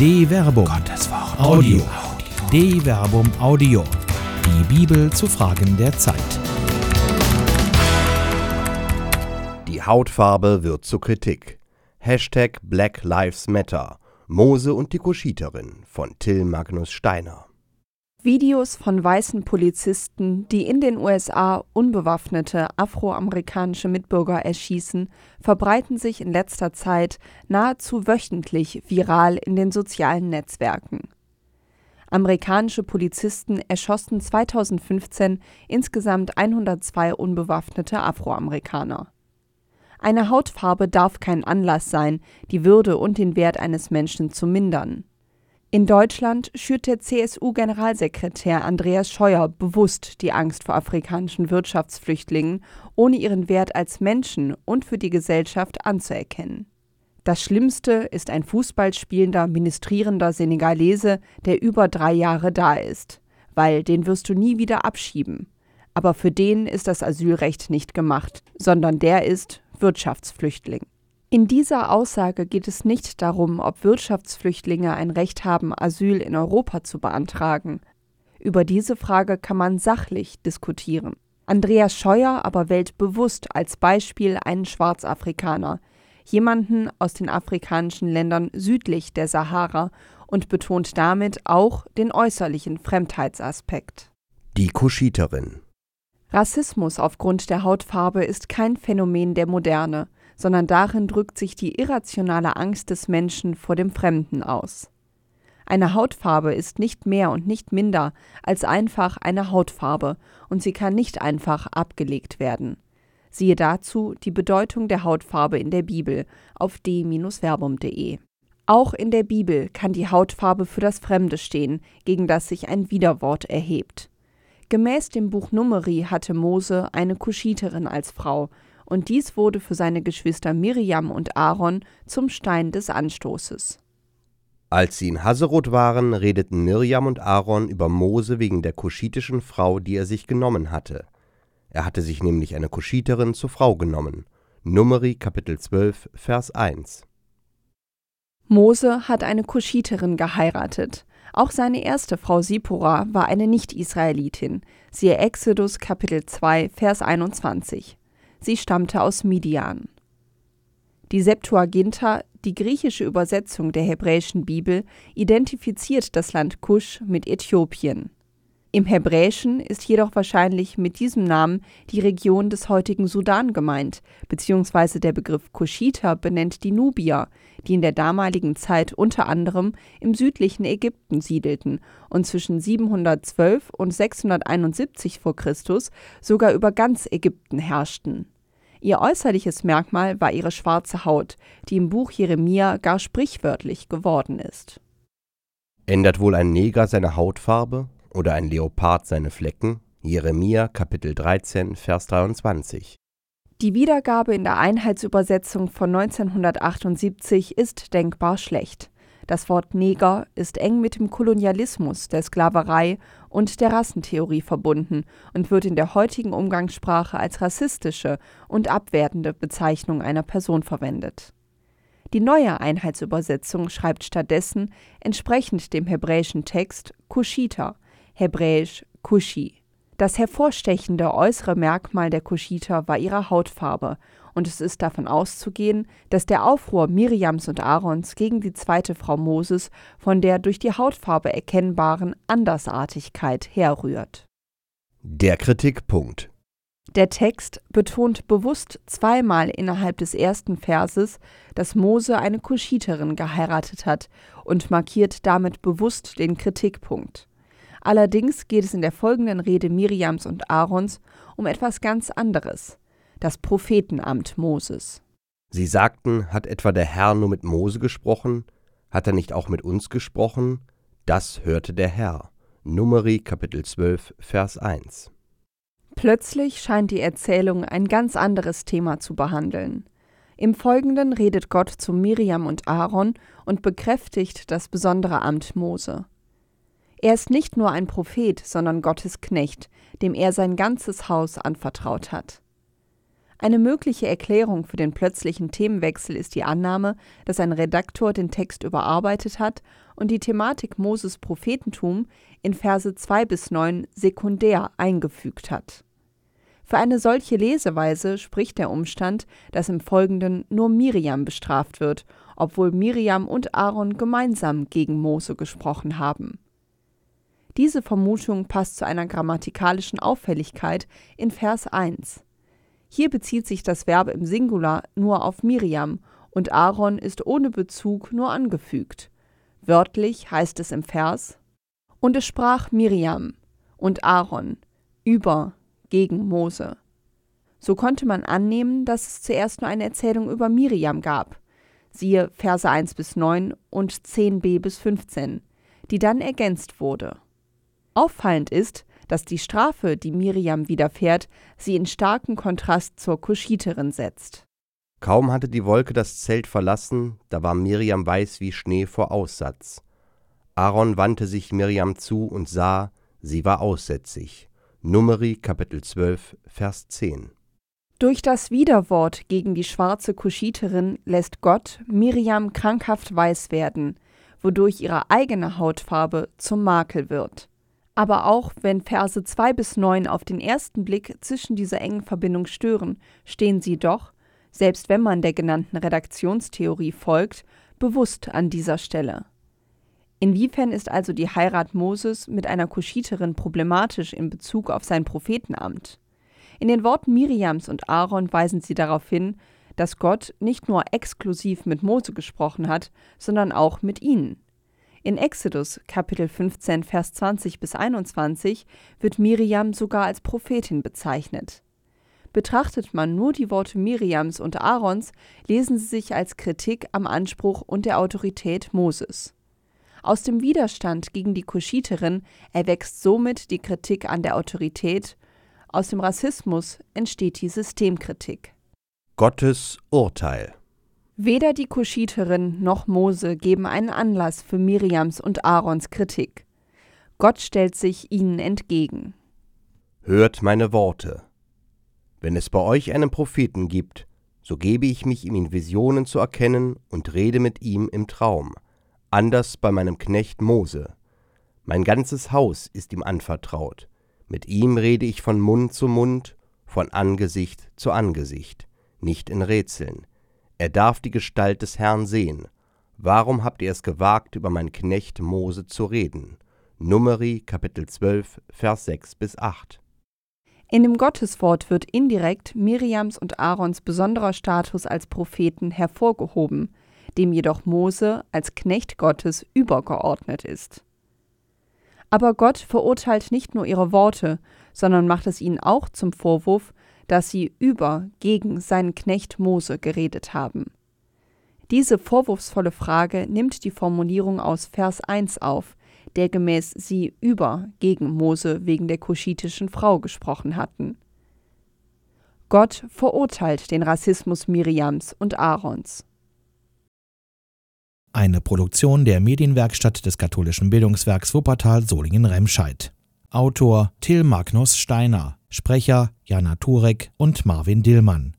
De Verbum. Gottes Wort. Audio. De Verbum Audio. Die Bibel zu Fragen der Zeit. Die Hautfarbe wird zur Kritik. Hashtag Black Lives Matter. Mose und die Kuschiterin von Till Magnus Steiner. Videos von weißen Polizisten, die in den USA unbewaffnete afroamerikanische Mitbürger erschießen, verbreiten sich in letzter Zeit nahezu wöchentlich viral in den sozialen Netzwerken. Amerikanische Polizisten erschossen 2015 insgesamt 102 unbewaffnete Afroamerikaner. Eine Hautfarbe darf kein Anlass sein, die Würde und den Wert eines Menschen zu mindern. In Deutschland schürt der CSU-Generalsekretär Andreas Scheuer bewusst die Angst vor afrikanischen Wirtschaftsflüchtlingen, ohne ihren Wert als Menschen und für die Gesellschaft anzuerkennen. Das Schlimmste ist ein Fußballspielender, ministrierender Senegalese, der über drei Jahre da ist, weil den wirst du nie wieder abschieben. Aber für den ist das Asylrecht nicht gemacht, sondern der ist Wirtschaftsflüchtling. In dieser Aussage geht es nicht darum, ob Wirtschaftsflüchtlinge ein Recht haben, Asyl in Europa zu beantragen. Über diese Frage kann man sachlich diskutieren. Andreas Scheuer aber wählt bewusst als Beispiel einen Schwarzafrikaner, jemanden aus den afrikanischen Ländern südlich der Sahara und betont damit auch den äußerlichen Fremdheitsaspekt. Die Kuschiterin. Rassismus aufgrund der Hautfarbe ist kein Phänomen der Moderne sondern darin drückt sich die irrationale Angst des Menschen vor dem Fremden aus. Eine Hautfarbe ist nicht mehr und nicht minder als einfach eine Hautfarbe und sie kann nicht einfach abgelegt werden. Siehe dazu die Bedeutung der Hautfarbe in der Bibel auf d-verbum.de. Auch in der Bibel kann die Hautfarbe für das Fremde stehen, gegen das sich ein Widerwort erhebt. Gemäß dem Buch Numeri hatte Mose eine Kuschiterin als Frau, und dies wurde für seine Geschwister Miriam und Aaron zum Stein des Anstoßes. Als sie in Haserot waren, redeten Miriam und Aaron über Mose wegen der kuschitischen Frau, die er sich genommen hatte. Er hatte sich nämlich eine Kuschiterin zur Frau genommen. Numeri Kapitel 12, Vers 1. Mose hat eine Kuschiterin geheiratet. Auch seine erste Frau Sipora war eine Nicht-Israelitin. Siehe Exodus Kapitel 2, Vers 21. Sie stammte aus Midian. Die Septuaginta, die griechische Übersetzung der hebräischen Bibel, identifiziert das Land Kusch mit Äthiopien. Im Hebräischen ist jedoch wahrscheinlich mit diesem Namen die Region des heutigen Sudan gemeint, beziehungsweise der Begriff Kuschiter benennt die Nubier, die in der damaligen Zeit unter anderem im südlichen Ägypten siedelten und zwischen 712 und 671 v. Chr. sogar über ganz Ägypten herrschten. Ihr äußerliches Merkmal war ihre schwarze Haut, die im Buch Jeremia gar sprichwörtlich geworden ist. Ändert wohl ein Neger seine Hautfarbe oder ein Leopard seine Flecken? Jeremia Kapitel 13 Vers 23. Die Wiedergabe in der Einheitsübersetzung von 1978 ist denkbar schlecht. Das Wort Neger ist eng mit dem Kolonialismus, der Sklaverei und der Rassentheorie verbunden und wird in der heutigen Umgangssprache als rassistische und abwertende Bezeichnung einer Person verwendet. Die neue Einheitsübersetzung schreibt stattdessen entsprechend dem hebräischen Text Kushita, hebräisch Kushi. Das hervorstechende äußere Merkmal der Kuschiter war ihre Hautfarbe und es ist davon auszugehen, dass der Aufruhr Miriams und Aarons gegen die zweite Frau Moses von der durch die Hautfarbe erkennbaren Andersartigkeit herrührt. Der Kritikpunkt der Text betont bewusst zweimal innerhalb des ersten Verses, dass Mose eine Kuschiterin geheiratet hat und markiert damit bewusst den Kritikpunkt. Allerdings geht es in der folgenden Rede Miriams und Aarons um etwas ganz anderes das Prophetenamt Moses. Sie sagten, hat etwa der Herr nur mit Mose gesprochen? Hat er nicht auch mit uns gesprochen? Das hörte der Herr. Numeri Kapitel 12, Vers 1. Plötzlich scheint die Erzählung ein ganz anderes Thema zu behandeln. Im Folgenden redet Gott zu Miriam und Aaron und bekräftigt das besondere Amt Mose. Er ist nicht nur ein Prophet, sondern Gottes Knecht, dem er sein ganzes Haus anvertraut hat. Eine mögliche Erklärung für den plötzlichen Themenwechsel ist die Annahme, dass ein Redaktor den Text überarbeitet hat und die Thematik Moses Prophetentum in Verse 2 bis 9 sekundär eingefügt hat. Für eine solche Leseweise spricht der Umstand, dass im Folgenden nur Miriam bestraft wird, obwohl Miriam und Aaron gemeinsam gegen Mose gesprochen haben. Diese Vermutung passt zu einer grammatikalischen Auffälligkeit in Vers 1. Hier bezieht sich das Verb im Singular nur auf Miriam und Aaron ist ohne Bezug nur angefügt. Wörtlich heißt es im Vers: Und es sprach Miriam und Aaron über gegen Mose. So konnte man annehmen, dass es zuerst nur eine Erzählung über Miriam gab. Siehe Verse 1 bis 9 und 10b bis 15, die dann ergänzt wurde. Auffallend ist, dass die Strafe, die Miriam widerfährt, sie in starken Kontrast zur Kuschiterin setzt. Kaum hatte die Wolke das Zelt verlassen, da war Miriam weiß wie Schnee vor Aussatz. Aaron wandte sich Miriam zu und sah, sie war aussätzig. Numeri Kapitel 12, Vers 10. Durch das Widerwort gegen die schwarze Kuschiterin lässt Gott Miriam krankhaft weiß werden, wodurch ihre eigene Hautfarbe zum Makel wird. Aber auch wenn Verse 2 bis 9 auf den ersten Blick zwischen dieser engen Verbindung stören, stehen sie doch, selbst wenn man der genannten Redaktionstheorie folgt, bewusst an dieser Stelle. Inwiefern ist also die Heirat Moses mit einer Kuschiterin problematisch in Bezug auf sein Prophetenamt? In den Worten Miriams und Aaron weisen sie darauf hin, dass Gott nicht nur exklusiv mit Mose gesprochen hat, sondern auch mit ihnen. In Exodus Kapitel 15 Vers 20 bis 21 wird Miriam sogar als Prophetin bezeichnet. Betrachtet man nur die Worte Miriams und Aarons, lesen sie sich als Kritik am Anspruch und der Autorität Moses. Aus dem Widerstand gegen die Kuschiterin erwächst somit die Kritik an der Autorität, aus dem Rassismus entsteht die Systemkritik. Gottes Urteil Weder die Kuschiterin noch Mose geben einen Anlass für Miriams und Aarons Kritik. Gott stellt sich ihnen entgegen. Hört meine Worte. Wenn es bei euch einen Propheten gibt, so gebe ich mich ihm in Visionen zu erkennen und rede mit ihm im Traum, anders bei meinem Knecht Mose. Mein ganzes Haus ist ihm anvertraut. Mit ihm rede ich von Mund zu Mund, von Angesicht zu Angesicht, nicht in Rätseln. Er darf die Gestalt des Herrn sehen. Warum habt ihr es gewagt, über meinen Knecht Mose zu reden? Numeri Kapitel 12, Vers 6 bis 8. In dem Gotteswort wird indirekt Miriams und Aarons besonderer Status als Propheten hervorgehoben, dem jedoch Mose als Knecht Gottes übergeordnet ist. Aber Gott verurteilt nicht nur ihre Worte, sondern macht es ihnen auch zum Vorwurf, dass sie über gegen seinen Knecht Mose geredet haben. Diese vorwurfsvolle Frage nimmt die Formulierung aus Vers 1 auf, der gemäß sie über gegen Mose wegen der kuschitischen Frau gesprochen hatten. Gott verurteilt den Rassismus Miriams und Aarons. Eine Produktion der Medienwerkstatt des katholischen Bildungswerks Wuppertal Solingen-Remscheid. Autor Till Magnus Steiner Sprecher Jana Turek und Marvin Dillmann